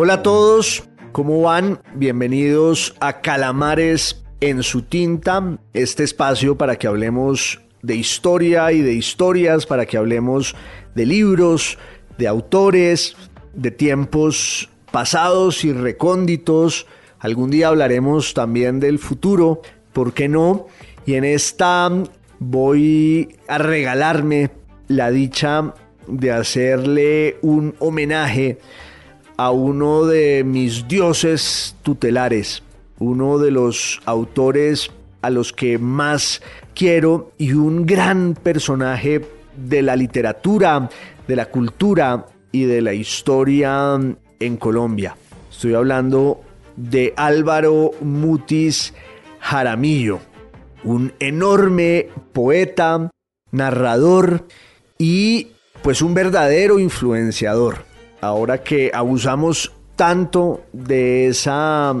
Hola a todos, ¿cómo van? Bienvenidos a Calamares en su tinta, este espacio para que hablemos de historia y de historias, para que hablemos de libros, de autores, de tiempos pasados y recónditos. Algún día hablaremos también del futuro, ¿por qué no? Y en esta voy a regalarme la dicha de hacerle un homenaje a uno de mis dioses tutelares, uno de los autores a los que más quiero y un gran personaje de la literatura, de la cultura y de la historia en Colombia. Estoy hablando de Álvaro Mutis Jaramillo, un enorme poeta, narrador y pues un verdadero influenciador ahora que abusamos tanto de esa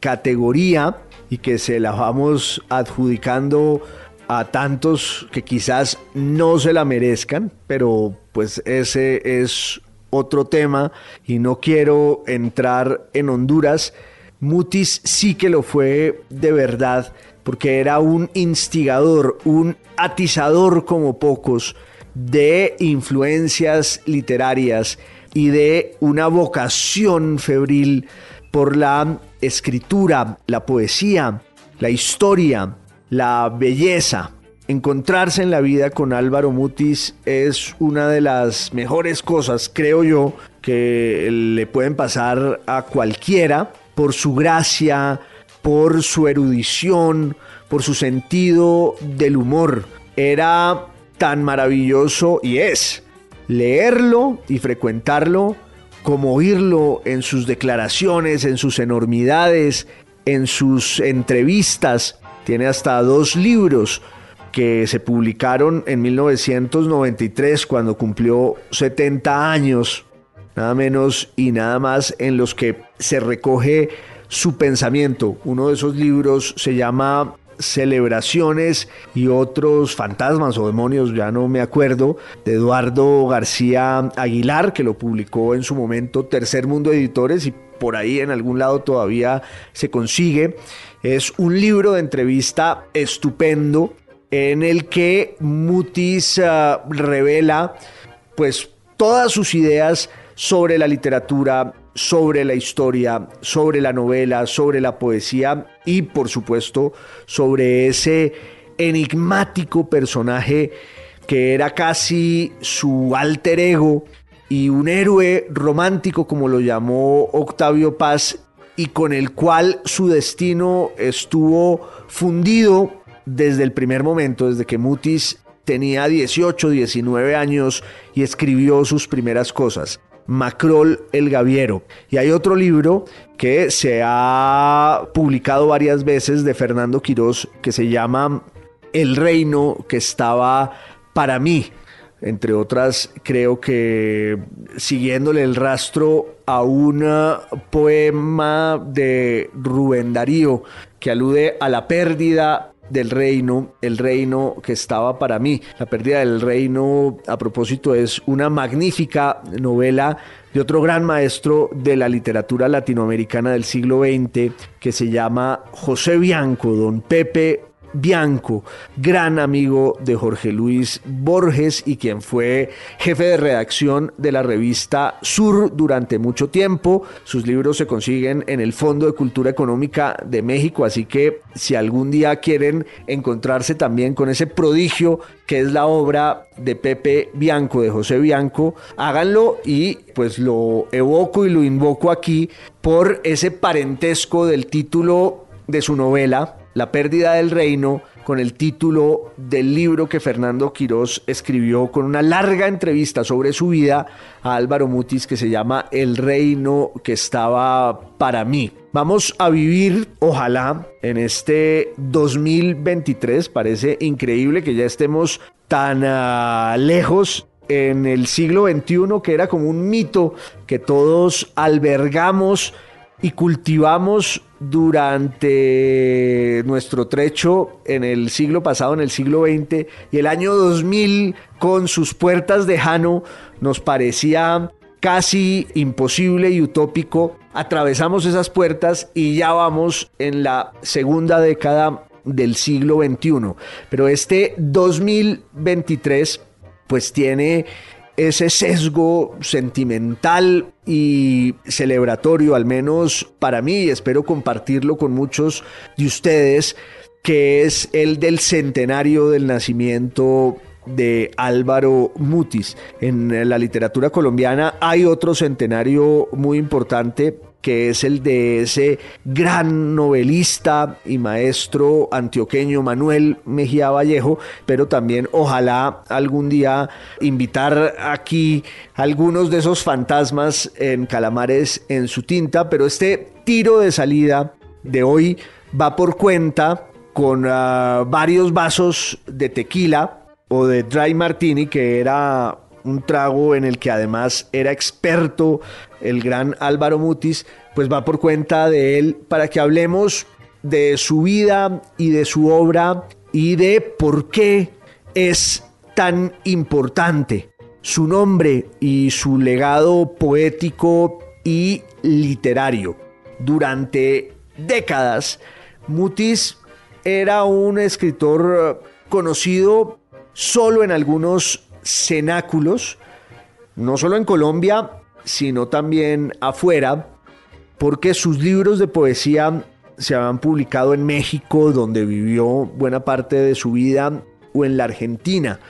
categoría y que se la vamos adjudicando a tantos que quizás no se la merezcan, pero pues ese es otro tema y no quiero entrar en Honduras. Mutis sí que lo fue de verdad, porque era un instigador, un atizador como pocos de influencias literarias y de una vocación febril por la escritura, la poesía, la historia, la belleza. Encontrarse en la vida con Álvaro Mutis es una de las mejores cosas, creo yo, que le pueden pasar a cualquiera por su gracia, por su erudición, por su sentido del humor. Era tan maravilloso y es leerlo y frecuentarlo como oírlo en sus declaraciones, en sus enormidades, en sus entrevistas. Tiene hasta dos libros que se publicaron en 1993 cuando cumplió 70 años, nada menos y nada más en los que se recoge su pensamiento. Uno de esos libros se llama celebraciones y otros fantasmas o demonios, ya no me acuerdo, de Eduardo García Aguilar, que lo publicó en su momento Tercer Mundo Editores y por ahí en algún lado todavía se consigue. Es un libro de entrevista estupendo en el que Mutis ah, revela pues todas sus ideas sobre la literatura, sobre la historia, sobre la novela, sobre la poesía y por supuesto sobre ese enigmático personaje que era casi su alter ego y un héroe romántico como lo llamó Octavio Paz y con el cual su destino estuvo fundido desde el primer momento, desde que Mutis tenía 18, 19 años y escribió sus primeras cosas. Macrol el Gaviero. Y hay otro libro que se ha publicado varias veces de Fernando Quirós que se llama El reino que estaba para mí. Entre otras, creo que siguiéndole el rastro a un poema de Rubén Darío que alude a la pérdida del reino, el reino que estaba para mí. La pérdida del reino, a propósito, es una magnífica novela de otro gran maestro de la literatura latinoamericana del siglo XX que se llama José Bianco, don Pepe Bianco, gran amigo de Jorge Luis Borges y quien fue jefe de redacción de la revista Sur durante mucho tiempo. Sus libros se consiguen en el Fondo de Cultura Económica de México, así que si algún día quieren encontrarse también con ese prodigio que es la obra de Pepe Bianco, de José Bianco, háganlo y pues lo evoco y lo invoco aquí por ese parentesco del título de su novela, la pérdida del reino con el título del libro que Fernando Quirós escribió con una larga entrevista sobre su vida a Álvaro Mutis que se llama El reino que estaba para mí. Vamos a vivir, ojalá, en este 2023. Parece increíble que ya estemos tan ah, lejos en el siglo XXI, que era como un mito que todos albergamos y cultivamos durante nuestro trecho en el siglo pasado, en el siglo XX, y el año 2000 con sus puertas de Jano nos parecía casi imposible y utópico, atravesamos esas puertas y ya vamos en la segunda década del siglo XXI. Pero este 2023 pues tiene ese sesgo sentimental y celebratorio, al menos para mí, y espero compartirlo con muchos de ustedes, que es el del centenario del nacimiento de Álvaro Mutis. En la literatura colombiana hay otro centenario muy importante que es el de ese gran novelista y maestro antioqueño Manuel Mejía Vallejo, pero también ojalá algún día invitar aquí algunos de esos fantasmas en Calamares en su tinta, pero este tiro de salida de hoy va por cuenta con ah, varios vasos de tequila o de dry martini, que era un trago en el que además era experto el gran Álvaro Mutis, pues va por cuenta de él para que hablemos de su vida y de su obra y de por qué es tan importante su nombre y su legado poético y literario. Durante décadas, Mutis era un escritor conocido solo en algunos cenáculos, no solo en Colombia, sino también afuera, porque sus libros de poesía se habían publicado en México, donde vivió buena parte de su vida, o en la Argentina.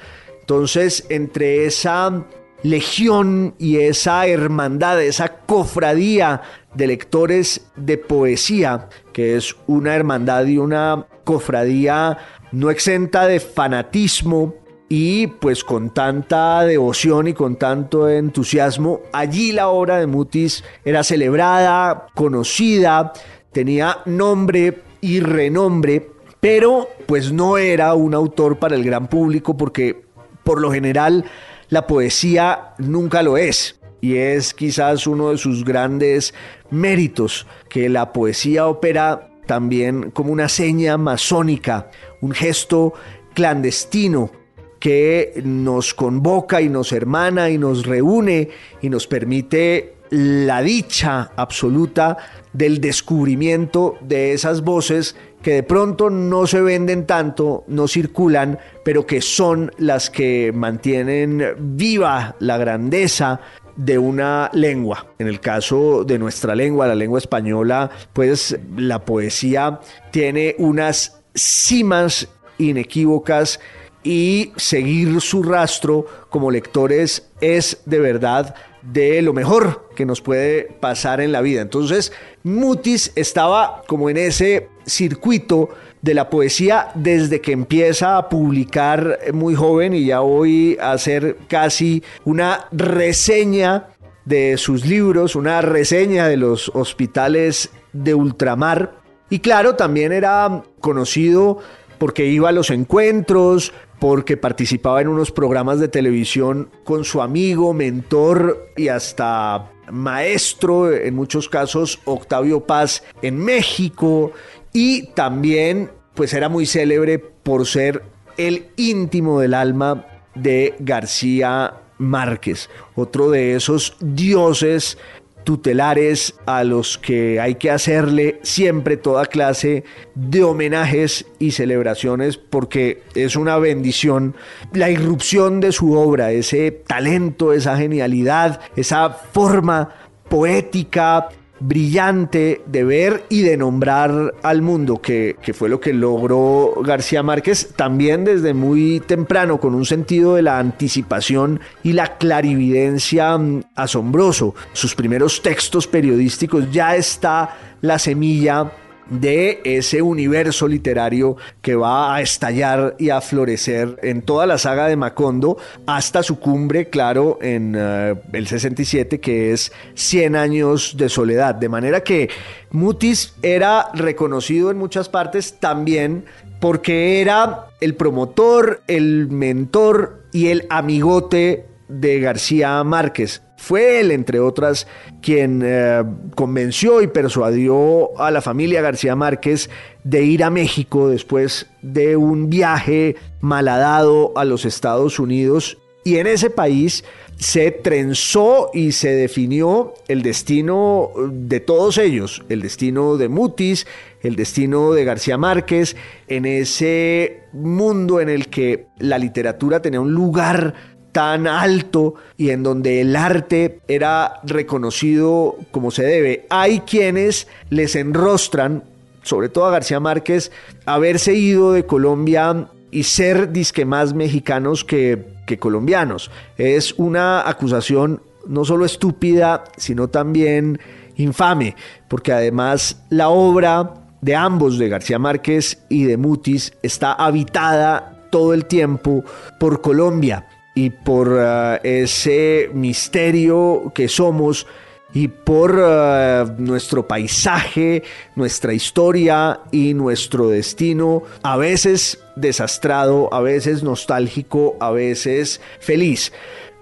Entonces, entre esa legión y esa hermandad, esa cofradía de lectores de poesía, que es una hermandad y una cofradía no exenta de fanatismo y pues con tanta devoción y con tanto entusiasmo, allí la obra de Mutis era celebrada, conocida, tenía nombre y renombre, pero pues no era un autor para el gran público porque por lo general la poesía nunca lo es. Y es quizás uno de sus grandes méritos, que la poesía opera también como una seña masónica, un gesto clandestino que nos convoca y nos hermana y nos reúne y nos permite la dicha absoluta del descubrimiento de esas voces que de pronto no se venden tanto, no circulan, pero que son las que mantienen viva la grandeza de una lengua. En el caso de nuestra lengua, la lengua española, pues la poesía tiene unas cimas inequívocas y seguir su rastro como lectores es de verdad de lo mejor que nos puede pasar en la vida. Entonces, Mutis estaba como en ese circuito de la poesía desde que empieza a publicar muy joven y ya voy a hacer casi una reseña de sus libros, una reseña de los hospitales de ultramar. Y claro, también era conocido porque iba a los encuentros, porque participaba en unos programas de televisión con su amigo, mentor y hasta maestro, en muchos casos Octavio Paz en México. Y también pues era muy célebre por ser el íntimo del alma de García Márquez, otro de esos dioses tutelares a los que hay que hacerle siempre toda clase de homenajes y celebraciones porque es una bendición. La irrupción de su obra, ese talento, esa genialidad, esa forma poética, brillante de ver y de nombrar al mundo, que, fue lo que logró García Márquez también desde muy temprano, con un sentido de la anticipación y la clarividencia mm, asombroso. Sus primeros textos periodísticos ya está la semilla de ese universo literario que va a estallar y a florecer en toda la saga de Macondo hasta su cumbre, claro, en eh, el 67, que es 100 años de soledad. De manera que Mutis era reconocido en muchas partes también porque era el promotor, el mentor y el amigote de García Márquez. Fue él, entre otras, quien eh, convenció y persuadió a la familia García Márquez de ir a México después de un viaje malhadado a los Estados Unidos Y en ese país se trenzó y se definió el destino de todos ellos, el destino de Mutis, el destino de García Márquez, en ese mundo en el que la literatura tenía un lugar tan alto y en donde el arte era reconocido como se debe. Hay quienes les enrostran, sobre todo a García Márquez, haberse ido de Colombia y ser disque más mexicanos que, colombianos. Es una acusación no solo estúpida, sino también infame, porque además la obra de ambos, de García Márquez y de Mutis, está habitada todo el tiempo por Colombia y por uh, ese misterio que somos y por uh, nuestro paisaje, nuestra historia y nuestro destino, a veces desastrado, a veces nostálgico, a veces feliz.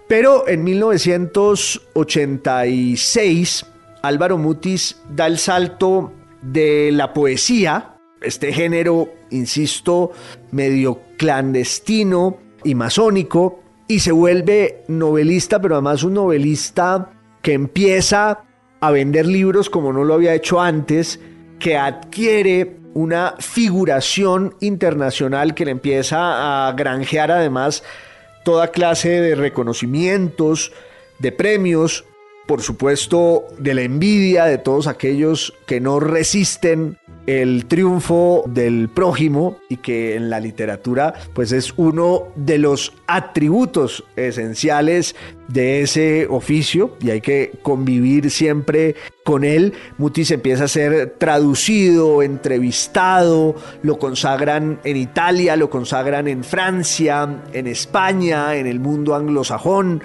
Pero en 1986, Álvaro Mutis da el salto de la poesía, este género, insisto, medio clandestino y masónico, y se vuelve novelista, pero además un novelista que empieza a vender libros como no lo había hecho antes, que adquiere una figuración internacional que le empieza a granjear además toda clase de reconocimientos, de premios, por supuesto, de la envidia de todos aquellos que no resisten el triunfo del prójimo y que en la literatura pues es uno de los atributos esenciales de ese oficio y hay que convivir siempre con él. Mutis empieza a ser traducido, entrevistado, lo consagran en Italia, lo consagran en Francia, en España, en el mundo anglosajón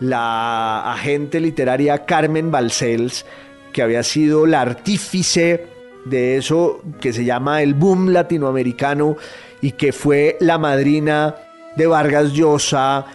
la agente literaria Carmen Balcells, que había sido la artífice de eso que se llama el boom latinoamericano y que fue la madrina de Vargas Llosa,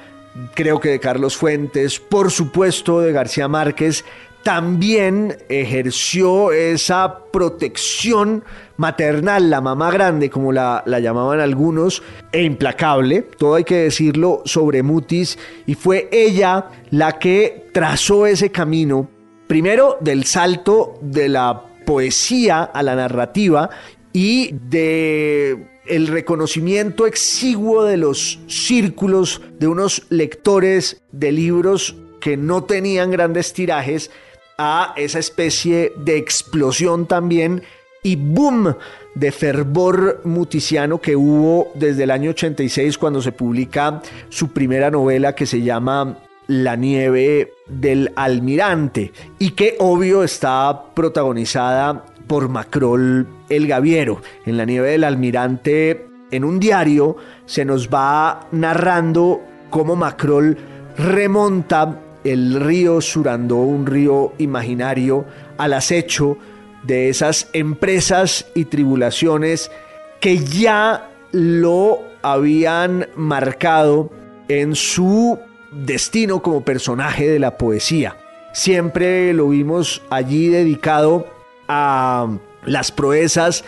creo que de Carlos Fuentes, por supuesto de García Márquez, también ejerció esa protección maternal, la mamá grande, como la, la, llamaban algunos, e implacable, todo hay que decirlo, sobre Mutis, y fue ella la que trazó ese camino, primero del salto de la poesía a la narrativa y de el reconocimiento exiguo de los círculos de unos lectores de libros que no tenían grandes tirajes a esa especie de explosión también y boom de fervor muticiano que hubo desde el año 86 cuando se publica su primera novela que se llama La nieve del almirante y que obvio está protagonizada por Macrol el Gaviero. En La nieve del almirante, en un diario, se nos va narrando cómo Macrol remonta el río Surandó, un río imaginario, al acecho de esas empresas y tribulaciones que ya lo habían marcado en su destino como personaje de la poesía. Siempre lo vimos allí dedicado a las proezas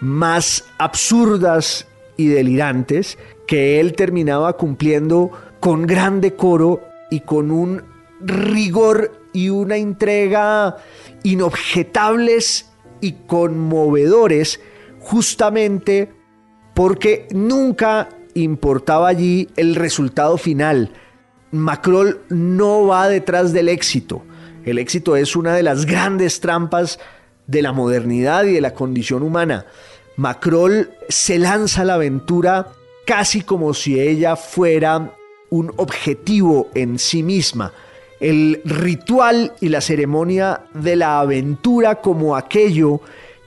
más absurdas y delirantes que él terminaba cumpliendo con gran decoro y con un rigor y una entrega inobjetables y conmovedores justamente porque nunca importaba allí el resultado final. Macrol no va detrás del éxito. El éxito es una de las grandes trampas de la modernidad y de la condición humana. Macrol se lanza a la aventura casi como si ella fuera un objetivo en sí misma, el ritual y la ceremonia de la aventura como aquello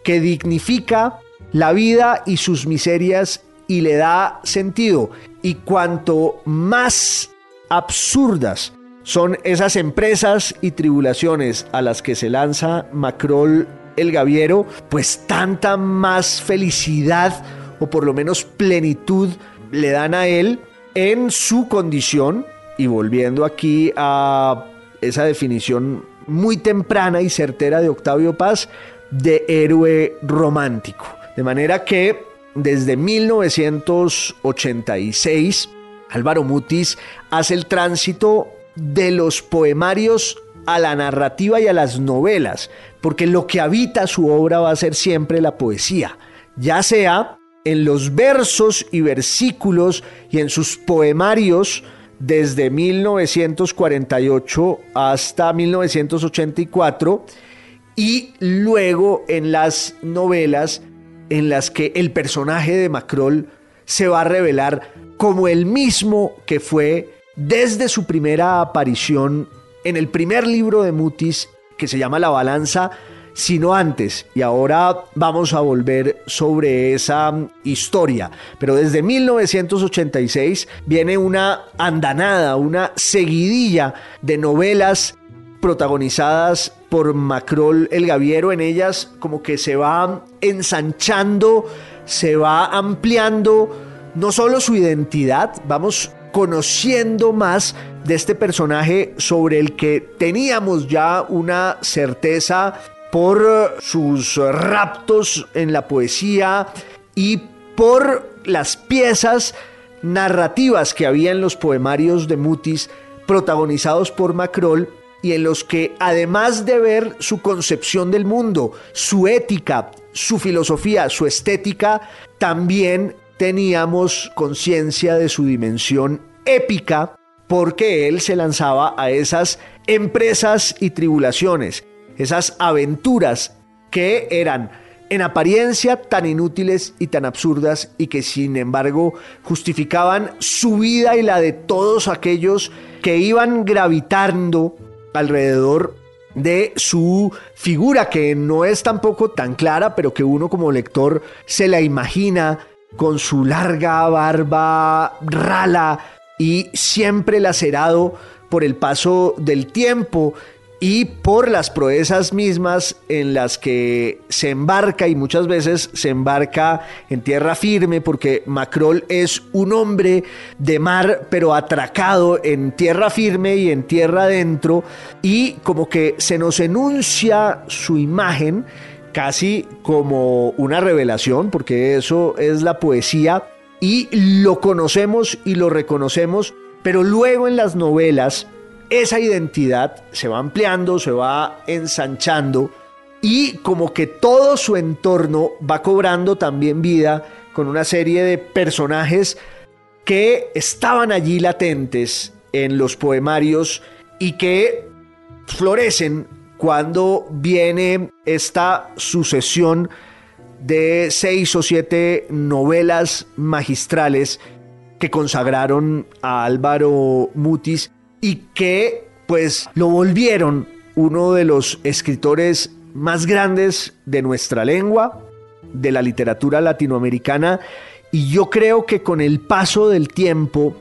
que dignifica la vida y sus miserias y le da sentido. Y cuanto más absurdas son esas empresas y tribulaciones a las que se lanza Macrol el Gaviero, pues tanta más felicidad o por lo menos plenitud le dan a él en su condición, y volviendo aquí a esa definición muy temprana y certera de Octavio Paz, de héroe romántico. De manera que desde 1986 Álvaro Mutis hace el tránsito de los poemarios a la narrativa y a las novelas, porque lo que habita su obra va a ser siempre la poesía, ya sea en los versos y versículos y en sus poemarios desde 1948 hasta 1984 y luego en las novelas en las que el personaje de Macrol se va a revelar como el mismo que fue desde su primera aparición en el primer libro de Mutis que se llama La Balanza, sino antes. Y ahora vamos a volver sobre esa historia. Pero desde 1986 viene una andanada, una seguidilla de novelas protagonizadas por Macrol el Gaviero. En ellas como que se va ensanchando, se va ampliando no solo su identidad, vamos conociendo más de este personaje sobre el que teníamos ya una certeza por sus raptos en la poesía y por las piezas narrativas que había en los poemarios de Mutis protagonizados por Macrol y en los que además de ver su concepción del mundo, su ética, su filosofía, su estética, también teníamos conciencia de su dimensión épica porque él se lanzaba a esas empresas y tribulaciones, esas aventuras que eran en apariencia tan inútiles y tan absurdas y que sin embargo justificaban su vida y la de todos aquellos que iban gravitando alrededor de su figura, que no es tampoco tan clara, pero que uno como lector se la imagina con su larga barba rala y siempre lacerado por el paso del tiempo y por las proezas mismas en las que se embarca y muchas veces se embarca en tierra firme porque Macrol es un hombre de mar pero atracado en tierra firme y en tierra adentro y como que se nos enuncia su imagen casi como una revelación porque eso es la poesía y lo conocemos y lo reconocemos pero luego en las novelas esa identidad se va ampliando, se va ensanchando y como que todo su entorno va cobrando también vida con una serie de personajes que estaban allí latentes en los poemarios y que florecen cuando viene esta sucesión de seis o siete novelas magistrales que consagraron a Álvaro Mutis y que pues lo volvieron uno de los escritores más grandes de nuestra lengua, de la literatura latinoamericana, y yo creo que con el paso del tiempo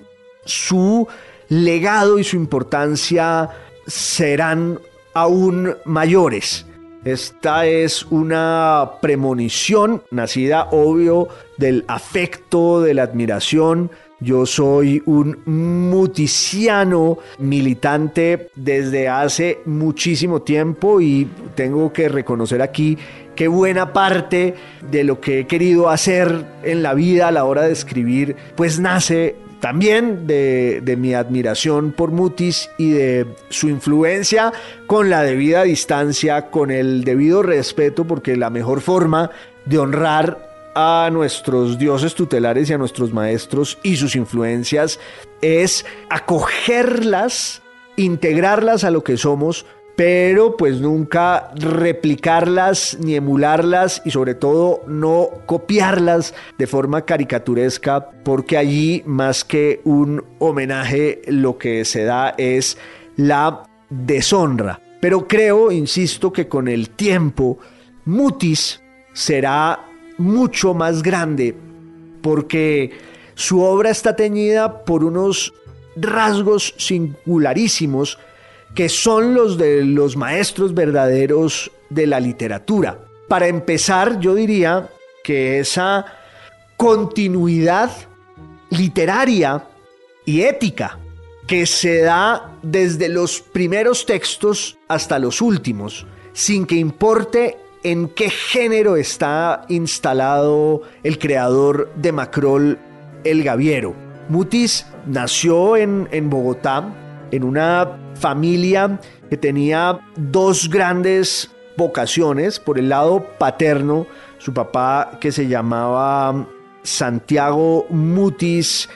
su legado y su importancia serán aún mayores. Esta es una premonición nacida, obvio, del afecto, de la admiración, yo soy un muticiano militante desde hace muchísimo tiempo y tengo que reconocer aquí que buena parte de lo que he querido hacer en la vida a la hora de escribir, pues nace también de, de, mi admiración por Mutis y de su influencia con la debida distancia, con el debido respeto, porque la mejor forma de honrar a nuestros dioses tutelares y a nuestros maestros y sus influencias es acogerlas, integrarlas a lo que somos, pero pues nunca replicarlas ni emularlas y sobre todo no copiarlas de forma caricaturesca, porque allí más que un homenaje lo que se da es la deshonra. Pero creo, insisto, que con el tiempo Mutis será mucho más grande porque su obra está teñida por unos rasgos singularísimos que son los de los maestros verdaderos de la literatura. Para empezar, yo diría que esa continuidad literaria y ética que se da desde los primeros textos hasta los últimos, sin que importe en qué género está instalado el creador de Macrol, el Gaviero. Mutis nació en, en Bogotá, en una familia que tenía dos grandes vocaciones. Por el lado paterno, su papá que se llamaba Santiago Mutis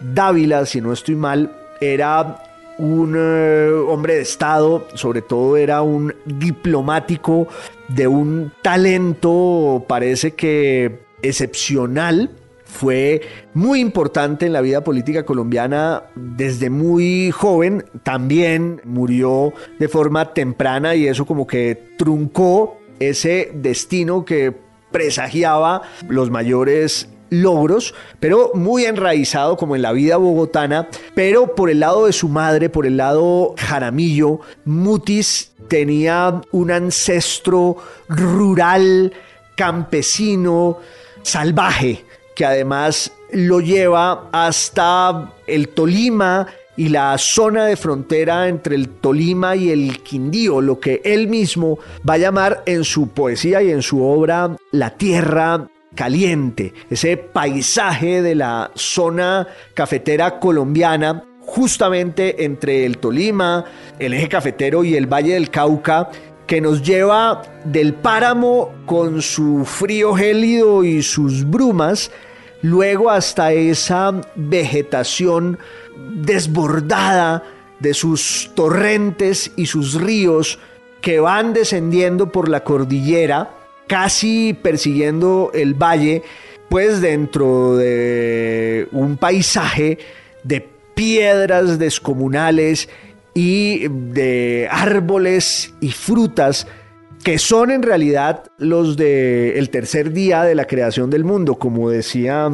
Dávila, si no estoy mal, era un eh, hombre de Estado, sobre todo era un diplomático de un talento, parece que excepcional. Fue muy importante en la vida política colombiana desde muy joven. También murió de forma temprana y eso como que truncó ese destino que presagiaba los mayores logros, pero muy enraizado como en la vida bogotana, pero por el lado de su madre, por el lado Jaramillo, Mutis tenía un ancestro rural, campesino, salvaje, que además lo lleva hasta el Tolima y la zona de frontera entre el Tolima y el Quindío, lo que él mismo va a llamar en su poesía y en su obra la tierra caliente, ese paisaje de la zona cafetera colombiana, justamente entre el Tolima, el eje cafetero y el Valle del Cauca, que nos lleva del páramo con su frío gélido y sus brumas, luego hasta esa vegetación desbordada de sus torrentes y sus ríos que van descendiendo por la cordillera, casi persiguiendo el valle, pues dentro de un paisaje de piedras descomunales y de árboles y frutas que son en realidad los del tercer día de la creación del mundo, como decía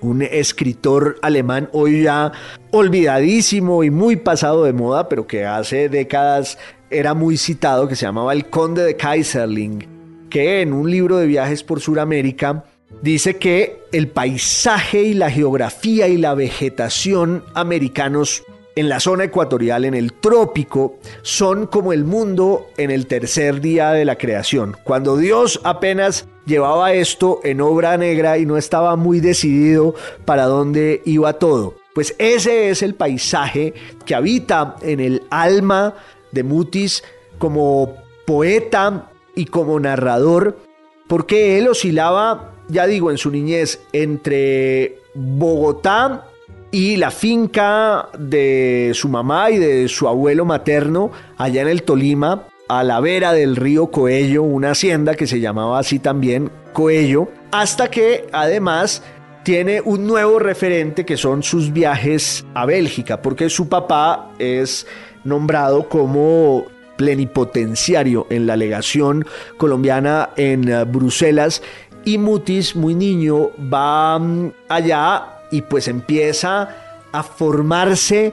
un escritor alemán hoy ya olvidadísimo y muy pasado de moda, pero que hace décadas era muy citado, que se llamaba el Conde de Kaiserling, que en un libro de viajes por Sudamérica dice que el paisaje y la geografía y la vegetación americanos en la zona ecuatorial, en el trópico, son como el mundo en el tercer día de la creación. Cuando Dios apenas llevaba esto en obra negra y no estaba muy decidido para dónde iba todo. Pues ese es el paisaje que habita en el alma de Mutis como poeta y como narrador, porque él oscilaba, ya digo, en su niñez entre Bogotá y la finca de su mamá y de su abuelo materno allá en el Tolima, a la vera del río Coello, una hacienda que se llamaba así también Coello, hasta que además tiene un nuevo referente que son sus viajes a Bélgica, porque su papá es nombrado como plenipotenciario en la legación colombiana en eh, Bruselas. Y Mutis, muy niño, va mm, allá y pues empieza a formarse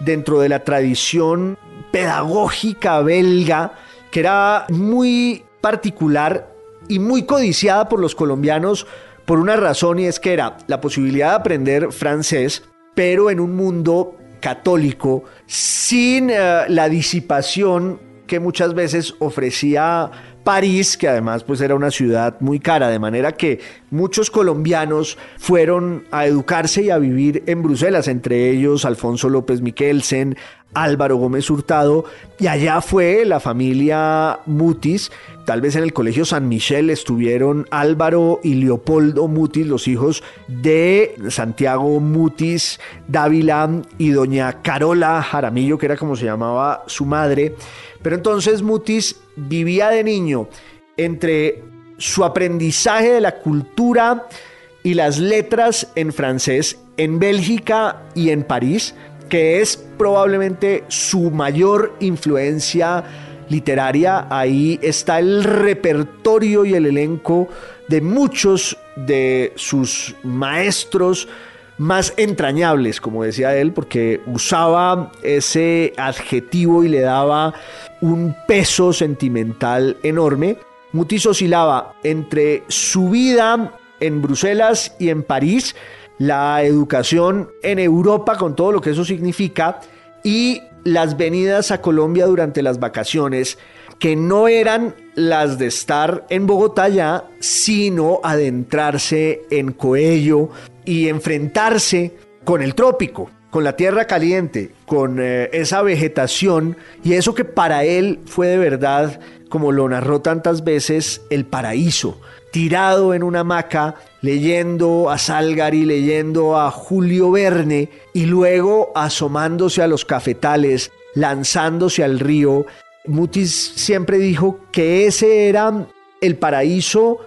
dentro de la tradición pedagógica belga, que era muy particular y muy codiciada por los colombianos por una razón y es que era la posibilidad de aprender francés, pero en un mundo católico, sin eh, la disipación que muchas veces ofrecía París, que además pues era una ciudad muy cara, de manera que muchos colombianos fueron a educarse y a vivir en Bruselas, entre ellos Alfonso López Miquelsen, Álvaro Gómez Hurtado, y allá fue la familia Mutis, tal vez en el Colegio San Michel estuvieron Álvaro y Leopoldo Mutis, los hijos de Santiago Mutis Dávila y doña Carola Jaramillo, que era como se llamaba su madre, pero entonces Mutis vivía de niño entre su aprendizaje de la cultura y las letras en francés en Bélgica y en París, que es probablemente su mayor influencia literaria. Ahí está el repertorio y el elenco de muchos de sus maestros más entrañables, como decía él, porque usaba ese adjetivo y le daba un peso sentimental enorme. Mutis oscilaba entre su vida en Bruselas y en París, la educación en Europa con todo lo que eso significa y las venidas a Colombia durante las vacaciones que no eran las de estar en Bogotá ya, sino adentrarse en Coello y enfrentarse con el trópico, con la tierra caliente, con eh, esa vegetación y eso que para él fue de verdad, como lo narró tantas veces, el paraíso, tirado en una hamaca, leyendo a Salgari, leyendo a Julio Verne y luego asomándose a los cafetales, lanzándose al río. Mutis siempre dijo que ese era el paraíso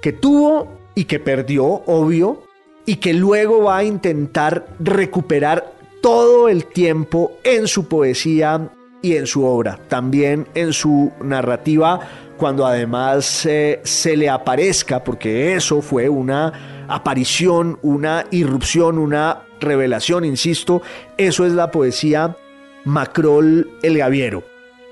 que tuvo y que perdió, obvio, y que luego va a intentar recuperar todo el tiempo en su poesía y en su obra, también en su narrativa, cuando además eh, se le aparezca, porque eso fue una aparición, una irrupción, una revelación, insisto, eso es la poesía Macrol el Gaviero.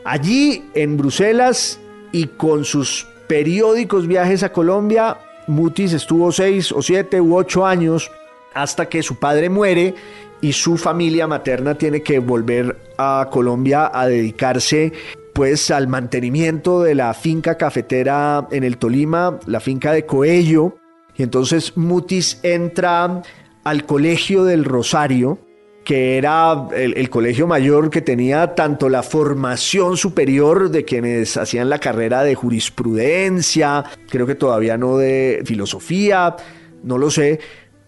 Allí en Bruselas y con sus periódicos viajes a Colombia, Mutis estuvo seis o siete u ocho años hasta que su padre muere y su familia materna tiene que volver a Colombia a dedicarse pues al mantenimiento de la finca cafetera en el Tolima, la finca de Coello. Y entonces Mutis entra al colegio del Rosario, que era el, colegio mayor que tenía tanto la formación superior de quienes hacían la carrera de jurisprudencia, creo que todavía no de filosofía, no lo sé,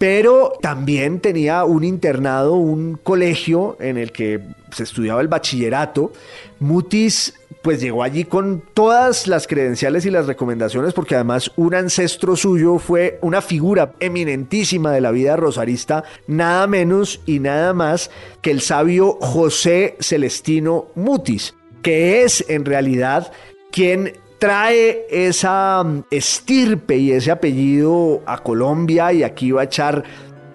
pero también tenía un internado, un colegio en el que se estudiaba el bachillerato. Mutis pues llegó allí con todas las credenciales y las recomendaciones, porque además un ancestro suyo fue una figura eminentísima de la vida rosarista, nada menos y nada más que el sabio José Celestino Mutis, que es en realidad quien trae esa mm, estirpe y ese apellido a Colombia y aquí va a echar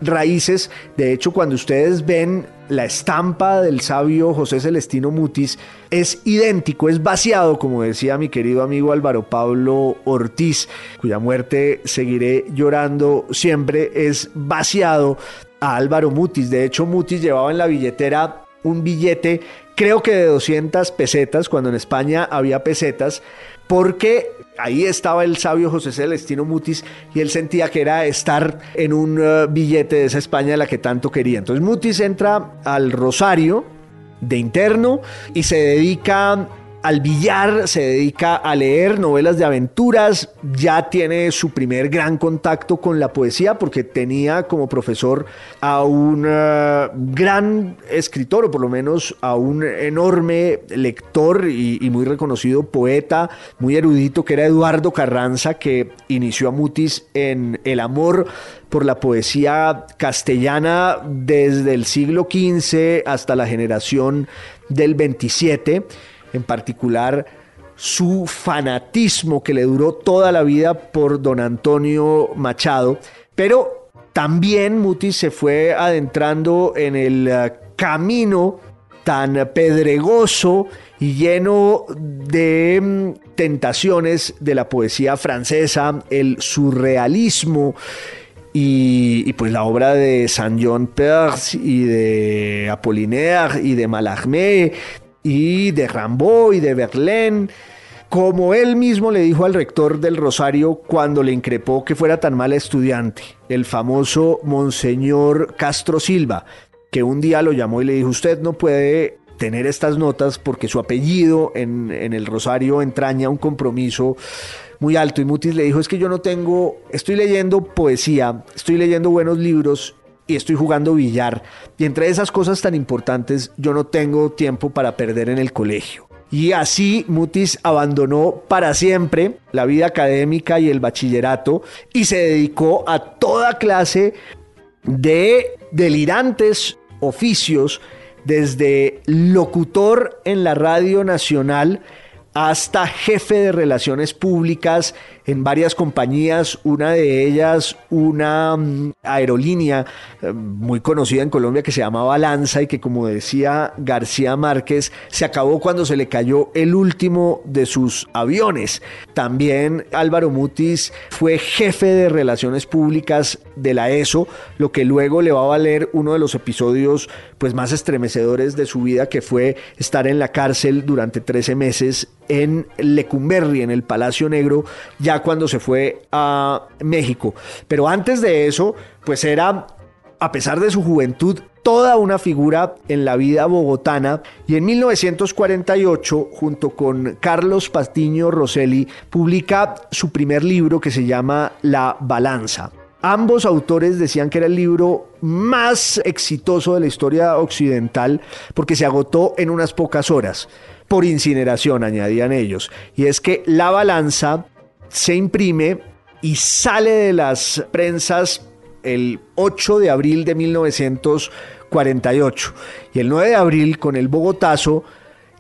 raíces. De hecho, cuando ustedes ven la estampa del sabio José Celestino Mutis, es idéntico, es vaciado, como decía mi querido amigo Álvaro Pablo Ortiz, cuya muerte seguiré llorando siempre, es vaciado a Álvaro Mutis. De hecho, Mutis llevaba en la billetera un billete, creo que de 200 pesetas, cuando en España había pesetas, porque ahí estaba el sabio José Celestino Mutis y él sentía que era estar en un eh, billete de esa España a la que tanto quería. Entonces Mutis entra al Rosario de interno y se dedica al billar, se dedica a leer novelas de aventuras, ya tiene su primer gran contacto con la poesía porque tenía como profesor a un eh, gran escritor o por lo menos a un enorme lector y, y, muy reconocido poeta, muy erudito que era Eduardo Carranza que inició a Mutis en el amor por la poesía castellana desde el siglo XV hasta la generación del 27 en particular su fanatismo que le duró toda la vida por don Antonio Machado, pero también Mutis se fue adentrando en el eh, camino tan pedregoso y lleno de mm, tentaciones de la poesía francesa, el surrealismo y, pues la obra de Saint John Perse y de Apollinaire y de Mallarmé y de Rambaud y de Verlaine, como él mismo le dijo al rector del Rosario cuando le increpó que fuera tan mal estudiante, el famoso Monseñor Castro Silva, que un día lo llamó y le dijo, usted no puede tener estas notas porque su apellido en, en el Rosario entraña un compromiso muy alto. Y Mutis le dijo, es que yo no tengo, estoy leyendo poesía, estoy leyendo buenos libros y estoy jugando billar. Y entre esas cosas tan importantes, yo no tengo tiempo para perder en el colegio. Y así Mutis abandonó para siempre la vida académica y el bachillerato y se dedicó a toda clase de delirantes oficios, desde locutor en la radio nacional hasta jefe de relaciones públicas en varias compañías, una de ellas una mm, aerolínea eh, muy conocida en Colombia que se llamaba Lanza y que como decía García Márquez se acabó cuando se le cayó el último de sus aviones. También Álvaro Mutis fue jefe de relaciones públicas de la ESO, lo que luego le va a valer uno de los episodios pues más estremecedores de su vida que fue estar en la cárcel durante 13 meses en Lecumberri, en el Palacio Negro, ya cuando se fue a México. Pero antes de eso, pues era a pesar de su juventud, toda una figura en la vida bogotana y en 1948, junto con Carlos Pastiño Rosselli, publica su primer libro que se llama La Balanza. Ambos autores decían que era el libro más exitoso de la historia occidental porque se agotó en unas pocas horas, por incineración, añadían ellos. Y es que La Balanza se imprime y sale de las prensas el 8 de abril de 1948. Y el 9 de abril, con el Bogotazo,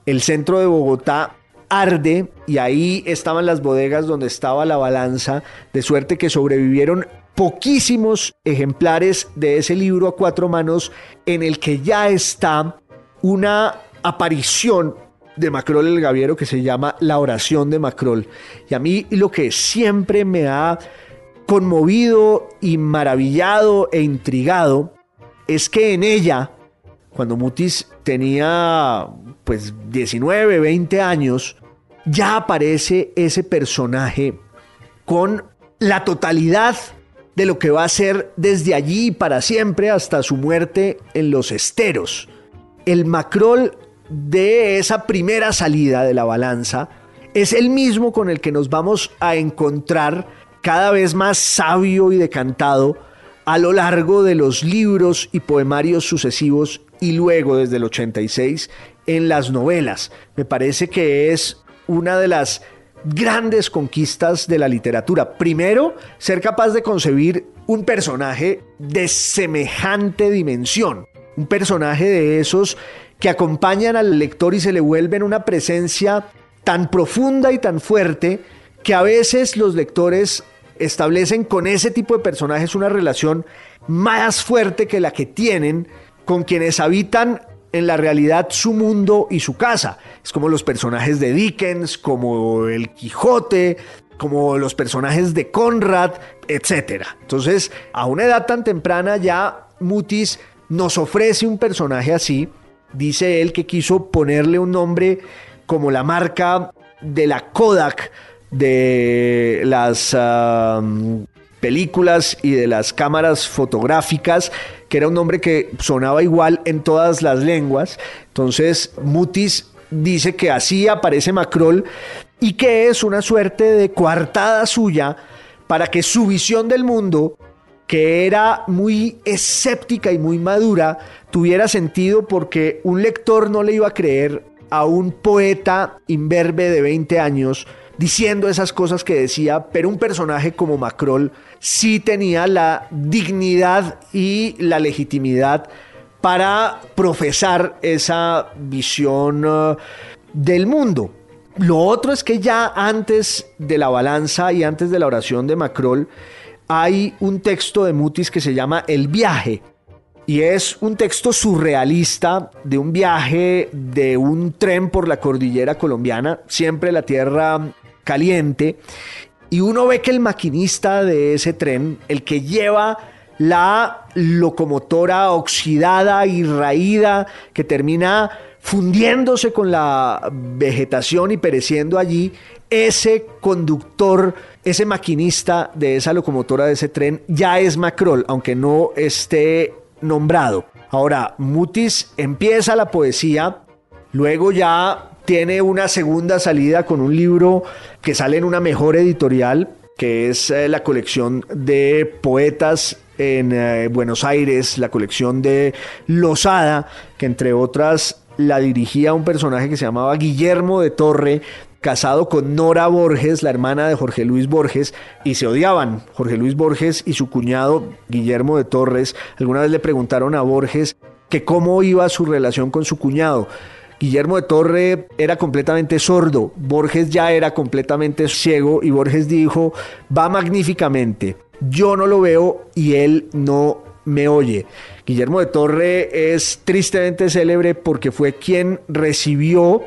el centro de Bogotá arde y ahí estaban las bodegas donde estaba la balanza, de suerte que sobrevivieron poquísimos ejemplares de ese libro a cuatro manos en el que ya está una aparición de Macrol el Gaviero que se llama La oración de Macrol. Y a mí lo que siempre me ha conmovido y maravillado e intrigado es que en ella, cuando Mutis tenía pues 19, 20 años, ya aparece ese personaje con la totalidad de lo que va a ser desde allí para siempre hasta su muerte en los esteros. El Macrol de esa primera salida de la balanza es el mismo con el que nos vamos a encontrar cada vez más sabio y decantado a lo largo de los libros y poemarios sucesivos y luego desde el 86 en las novelas. Me parece que es una de las grandes conquistas de la literatura. Primero, ser capaz de concebir un personaje de semejante dimensión, un personaje de esos que acompañan al lector y se le vuelven una presencia tan profunda y tan fuerte que a veces los lectores establecen con ese tipo de personajes una relación más fuerte que la que tienen con quienes habitan en la realidad su mundo y su casa. Es como los personajes de Dickens, como el Quijote, como los personajes de Conrad, etc. Entonces, a una edad tan temprana ya Mutis nos ofrece un personaje así. Dice él que quiso ponerle un nombre como la marca de la Kodak de las películas y de las cámaras fotográficas, que era un nombre que sonaba igual en todas las lenguas. Entonces, Mutis dice que así aparece Macrol y que es una suerte de coartada suya para que su visión del mundo, que era muy escéptica y muy madura, tuviera sentido porque un lector no le iba a creer a un poeta imberbe de 20 años diciendo esas cosas que decía, pero un personaje como Macrol sí tenía la dignidad y la legitimidad para profesar esa visión uh, del mundo. Lo otro es que ya antes de la balanza y antes de la oración de Macrol hay un texto de Mutis que se llama El viaje. Y es un texto surrealista de un viaje de un tren por la cordillera colombiana, siempre la tierra caliente y uno ve que el maquinista de ese tren, el que lleva la locomotora oxidada y raída que termina fundiéndose con la vegetación y pereciendo allí, ese conductor, ese maquinista de esa locomotora de ese tren ya es Macrol, aunque no esté nombrado. Ahora, Mutis empieza la poesía, luego ya tiene una segunda salida con un libro que sale en una mejor editorial, que es eh, la colección de poetas en eh, Buenos Aires, la colección de Losada, que entre otras la dirigía un personaje que se llamaba Guillermo de Torre, casado con Nora Borges, la hermana de Jorge Luis Borges, y se odiaban. Jorge Luis Borges y su cuñado Guillermo de Torres, alguna vez le preguntaron a Borges que cómo iba su relación con su cuñado. Guillermo de Torre era completamente sordo, Borges ya era completamente ciego y Borges dijo, va magníficamente, yo no lo veo y él no me oye. Guillermo de Torre es tristemente célebre porque fue quien recibió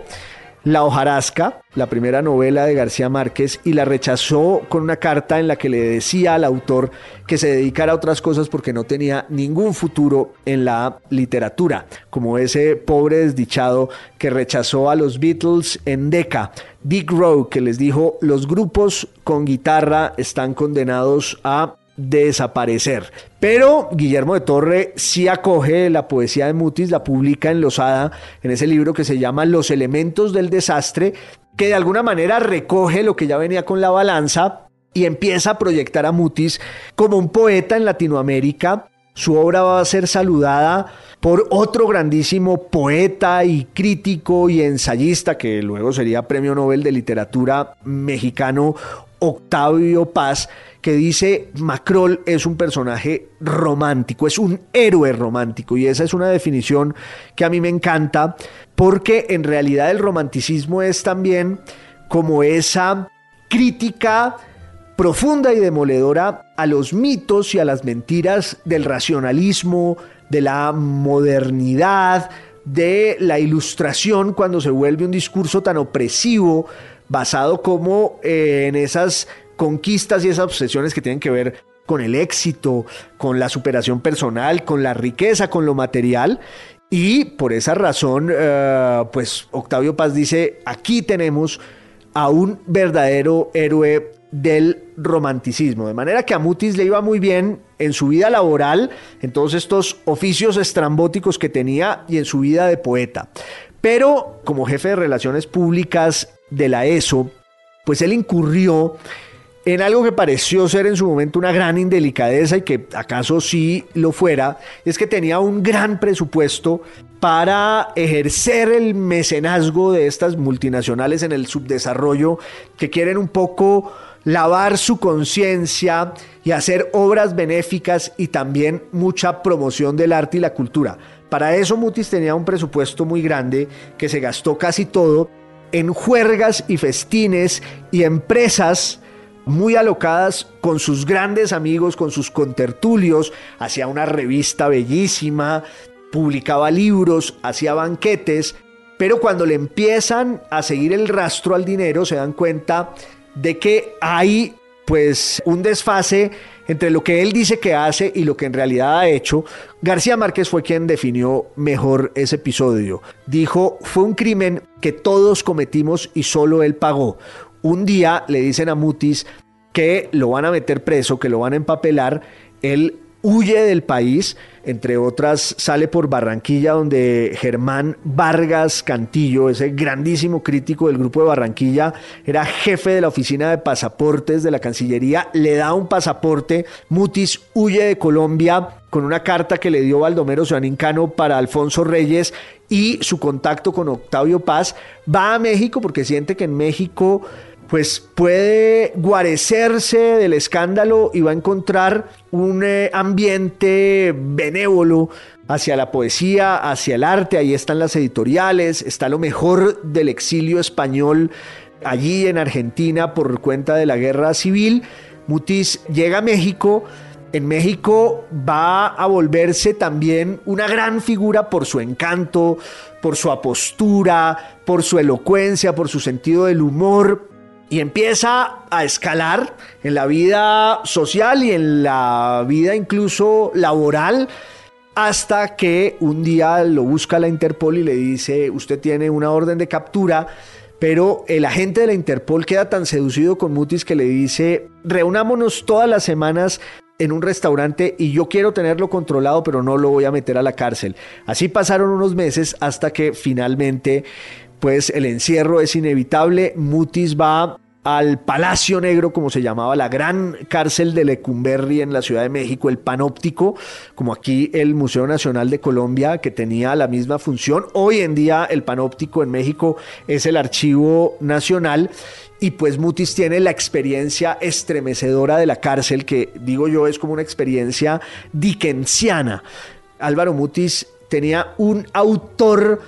la hojarasca, la primera novela de García Márquez, y la rechazó con una carta en la que le decía al autor que se dedicara a otras cosas porque no tenía ningún futuro en la literatura, como ese pobre desdichado que rechazó a los Beatles en Deca. Dick Rowe, que les dijo, los grupos con guitarra están condenados a desaparecer. Pero Guillermo de Torre sí acoge la poesía de Mutis, la publica en Losada, en ese libro que se llama Los elementos del desastre, que de alguna manera recoge lo que ya venía con la balanza y empieza a proyectar a Mutis como un poeta en Latinoamérica. Su obra va a ser saludada por otro grandísimo poeta y crítico y ensayista que luego sería Premio Nobel de Literatura mexicano, Octavio Paz, que dice Macrol es un personaje romántico, es un héroe romántico y esa es una definición que a mí me encanta porque en realidad el romanticismo es también como esa crítica profunda y demoledora a los mitos y a las mentiras del racionalismo, de la modernidad, de la ilustración cuando se vuelve un discurso tan opresivo, basado como eh, en esas conquistas y esas obsesiones que tienen que ver con el éxito, con la superación personal, con la riqueza, con lo material. Y por esa razón, eh, pues Octavio Paz dice, aquí tenemos a un verdadero héroe del romanticismo. De manera que a Mutis le iba muy bien en su vida laboral, en todos estos oficios estrambóticos que tenía y en su vida de poeta. Pero como jefe de relaciones públicas de la ESO, pues él incurrió en algo que pareció ser en su momento una gran indelicadeza y que acaso sí lo fuera, es que tenía un gran presupuesto para ejercer el mecenazgo de estas multinacionales en el subdesarrollo que quieren un poco lavar su conciencia y hacer obras benéficas y también mucha promoción del arte y la cultura. Para eso Mutis tenía un presupuesto muy grande que se gastó casi todo en juergas y festines y empresas muy alocadas con sus grandes amigos, con sus contertulios, hacía una revista bellísima, publicaba libros, hacía banquetes, pero cuando le empiezan a seguir el rastro al dinero se dan cuenta de que hay pues un desfase entre lo que él dice que hace y lo que en realidad ha hecho, García Márquez fue quien definió mejor ese episodio. Dijo, fue un crimen que todos cometimos y solo él pagó. Un día le dicen a Mutis que lo van a meter preso, que lo van a empapelar. Él huye del país, entre otras sale por Barranquilla donde Germán Vargas Cantillo, ese grandísimo crítico del grupo de Barranquilla, era jefe de la oficina de pasaportes de la Cancillería, le da un pasaporte, Mutis huye de Colombia con una carta que le dio Baldomero Cano para Alfonso Reyes y su contacto con Octavio Paz, va a México porque siente que en México pues puede guarecerse del escándalo y va a encontrar un eh, ambiente benévolo hacia la poesía, hacia el arte, ahí están las editoriales, está lo mejor del exilio español allí en Argentina por cuenta de la guerra civil. Mutis llega a México, en México va a volverse también una gran figura por su encanto, por su apostura, por su elocuencia, por su sentido del humor, y empieza a escalar en la vida social y en la vida incluso laboral hasta que un día lo busca la Interpol y le dice, usted tiene una orden de captura, pero el agente de la Interpol queda tan seducido con Mutis que le dice, reunámonos todas las semanas en un restaurante y yo quiero tenerlo controlado, pero no lo voy a meter a la cárcel. Así pasaron unos meses hasta que finalmente pues el encierro es inevitable. Mutis va al Palacio Negro, como se llamaba, la gran cárcel de Lecumberri en la Ciudad de México, el Panóptico, como aquí el Museo Nacional de Colombia, que tenía la misma función. Hoy en día el Panóptico en México es el Archivo Nacional y pues Mutis tiene la experiencia estremecedora de la cárcel, que digo yo es como una experiencia dickensiana. Álvaro Mutis tenía un autor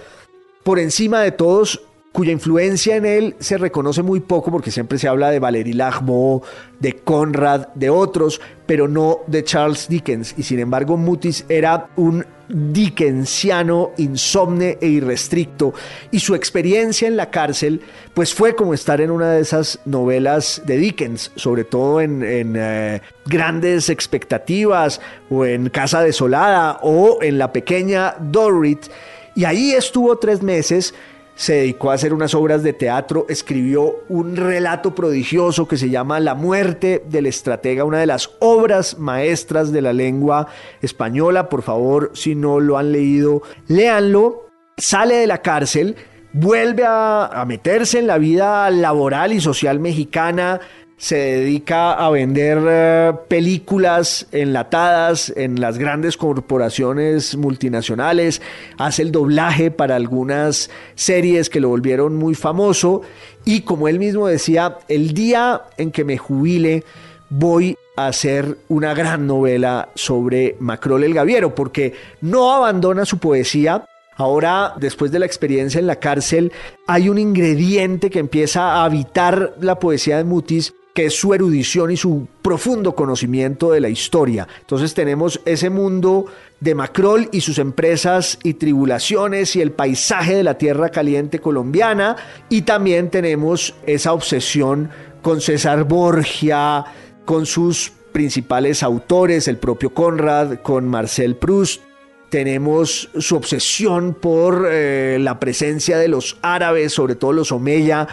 por encima de todos, cuya influencia en él se reconoce muy poco porque siempre se habla de Valéry Lagbo, de Conrad, de otros, pero no de Charles Dickens. Y sin embargo, Mutis era un dickensiano insomne e irrestricto y su experiencia en la cárcel pues fue como estar en una de esas novelas de Dickens, sobre todo en, eh, Grandes Expectativas o en Casa Desolada o en la pequeña Dorrit y ahí estuvo tres meses se dedicó a hacer unas obras de teatro, escribió un relato prodigioso que se llama La muerte del estratega, una de las obras maestras de la lengua española. Por favor, si no lo han leído, léanlo. Sale de la cárcel, vuelve a, meterse en la vida laboral y social mexicana, se dedica a vender eh, películas enlatadas en las grandes corporaciones multinacionales, hace el doblaje para algunas series que lo volvieron muy famoso y como él mismo decía, el día en que me jubile voy a hacer una gran novela sobre Macrol el Gaviero, porque no abandona su poesía, Ahora, después de la experiencia en la cárcel, hay un ingrediente que empieza a habitar la poesía de Mutis que es su erudición y su profundo conocimiento de la historia. Entonces tenemos ese mundo de Macrol y sus empresas y tribulaciones y el paisaje de la tierra caliente colombiana y también tenemos esa obsesión con César Borgia, con sus principales autores, el propio Conrad, con Marcel Proust. Tenemos su obsesión por eh, la presencia de los árabes, sobre todo los Omeya,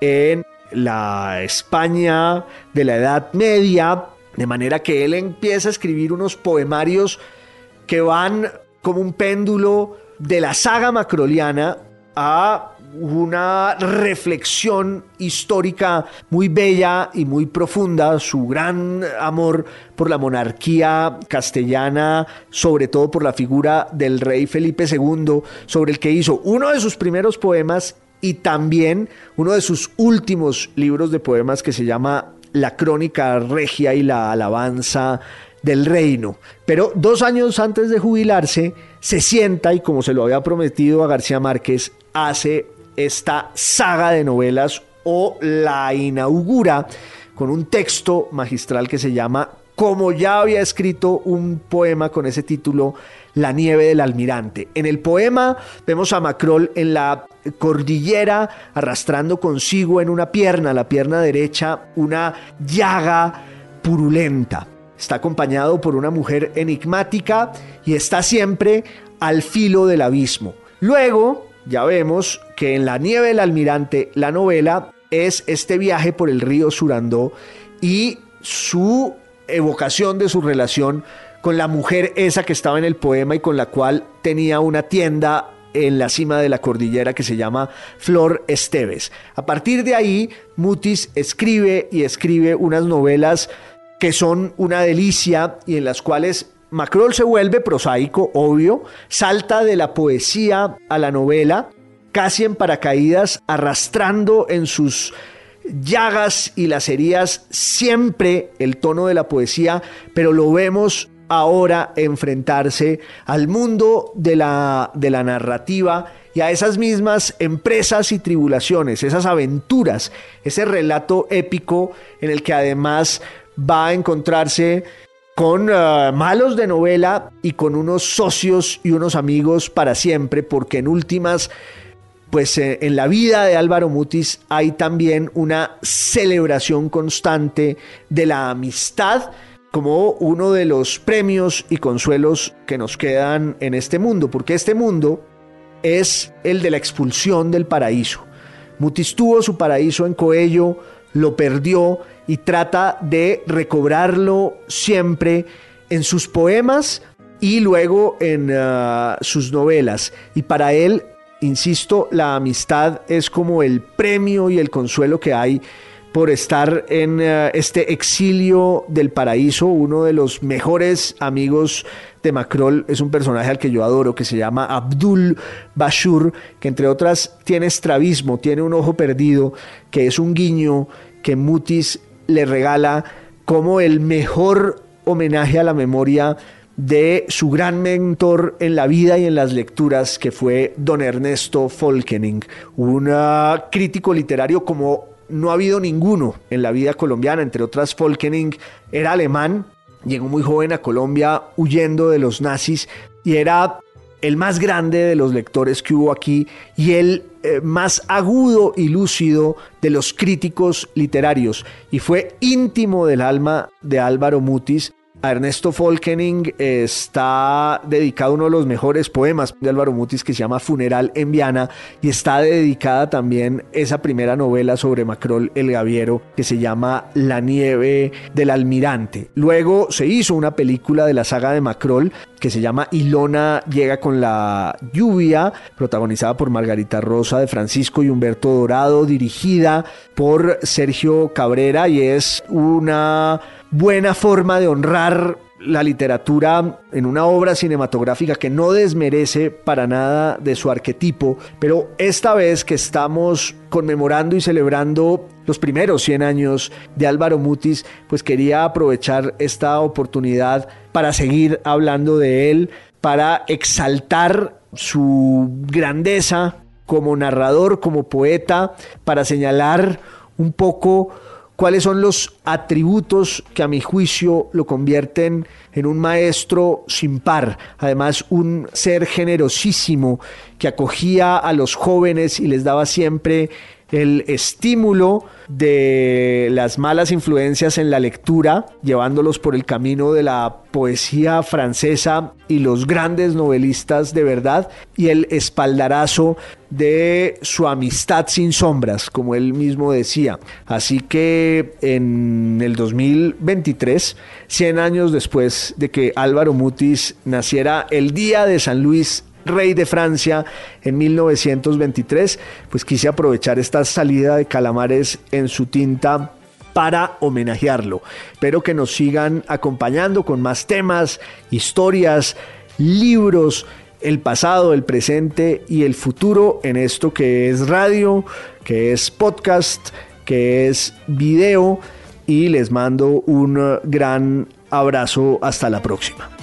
en la España de la Edad Media, de manera que él empieza a escribir unos poemarios que van como un péndulo de la saga macroliana a una reflexión histórica muy bella y muy profunda, su gran amor por la monarquía castellana, sobre todo por la figura del rey Felipe II, sobre el que hizo uno de sus primeros poemas y también uno de sus últimos libros de poemas que se llama La Crónica Regia y la Alabanza del Reino. Pero dos años antes de jubilarse, se sienta y como se lo había prometido a García Márquez, hace esta saga de novelas o la inaugura con un texto magistral que se llama como ya había escrito un poema con ese título, La nieve del almirante. En el poema vemos a Macrol en la cordillera arrastrando consigo en una pierna, la pierna derecha, una llaga purulenta. Está acompañado por una mujer enigmática y está siempre al filo del abismo. Luego, ya vemos que en La nieve del almirante, la novela es este viaje por el río Surandó y su evocación de su relación con la mujer esa que estaba en el poema y con la cual tenía una tienda en la cima de la cordillera que se llama Flor Esteves. A partir de ahí, Mutis escribe y escribe unas novelas que son una delicia y en las cuales Macrol se vuelve prosaico, obvio, salta de la poesía a la novela, casi en paracaídas, arrastrando en sus llagas y las heridas siempre el tono de la poesía, pero lo vemos ahora enfrentarse al mundo de la, de la narrativa y a esas mismas empresas y tribulaciones, esas aventuras, ese relato épico en el que además va a encontrarse con eh, malos de novela y con unos socios y unos amigos para siempre, porque en últimas pues eh, en la vida de Álvaro Mutis hay también una celebración constante de la amistad como uno de los premios y consuelos que nos quedan en este mundo, porque este mundo es el de la expulsión del paraíso. Mutis tuvo su paraíso en Coello, lo perdió y trata de recobrarlo siempre en sus poemas y luego en ah, sus novelas. Y para él Insisto, la amistad es como el premio y el consuelo que hay por estar en eh, este exilio del paraíso. Uno de los mejores amigos de Macrol es un personaje al que yo adoro, que se llama Abdul Bashur, que entre otras tiene estrabismo, tiene un ojo perdido, que es un guiño que Mutis le regala como el mejor homenaje a la memoria de su gran mentor en la vida y en las lecturas, que fue don Ernesto Folkening, un crítico literario como no ha habido ninguno en la vida colombiana, entre otras Folkening era alemán, llegó muy joven a Colombia huyendo de los nazis y era el más grande de los lectores que hubo aquí y el eh, más agudo y lúcido de los críticos literarios. Y fue íntimo del alma de Álvaro Mutis A Ernesto Folkening está dedicado uno de los mejores poemas de Álvaro Mutis que se llama Funeral en Viana y está dedicada también esa primera novela sobre Macrol el Gaviero que se llama La nieve del almirante. Luego se hizo una película de la saga de Macrol que se llama Ilona llega con la lluvia, protagonizada por Margarita Rosa de Francisco y Humberto Dorado, dirigida por Sergio Cabrera y es una buena forma de honrar la literatura en una obra cinematográfica que no desmerece para nada de su arquetipo, pero esta vez que estamos conmemorando y celebrando los primeros 100 años de Álvaro Mutis, pues quería aprovechar esta oportunidad para seguir hablando de él, para exaltar su grandeza como narrador, como poeta, para señalar un poco cuáles son los atributos que a mi juicio lo convierten en un maestro sin par, además un ser generosísimo que acogía a los jóvenes y les daba siempre el estímulo de las malas influencias en la lectura, llevándolos por el camino de la poesía francesa y los grandes novelistas de verdad, y el espaldarazo de su amistad sin sombras, como él mismo decía. Así que en el 2023, 100 años después de que Álvaro Mutis naciera el día de San Luis rey de Francia en 1923, pues quise aprovechar esta salida de Calamares en su tinta para homenajearlo. Espero que nos sigan acompañando con más temas, historias, libros, el pasado, el presente y el futuro en esto que es radio, que es podcast, que es video y les mando un gran abrazo hasta la próxima.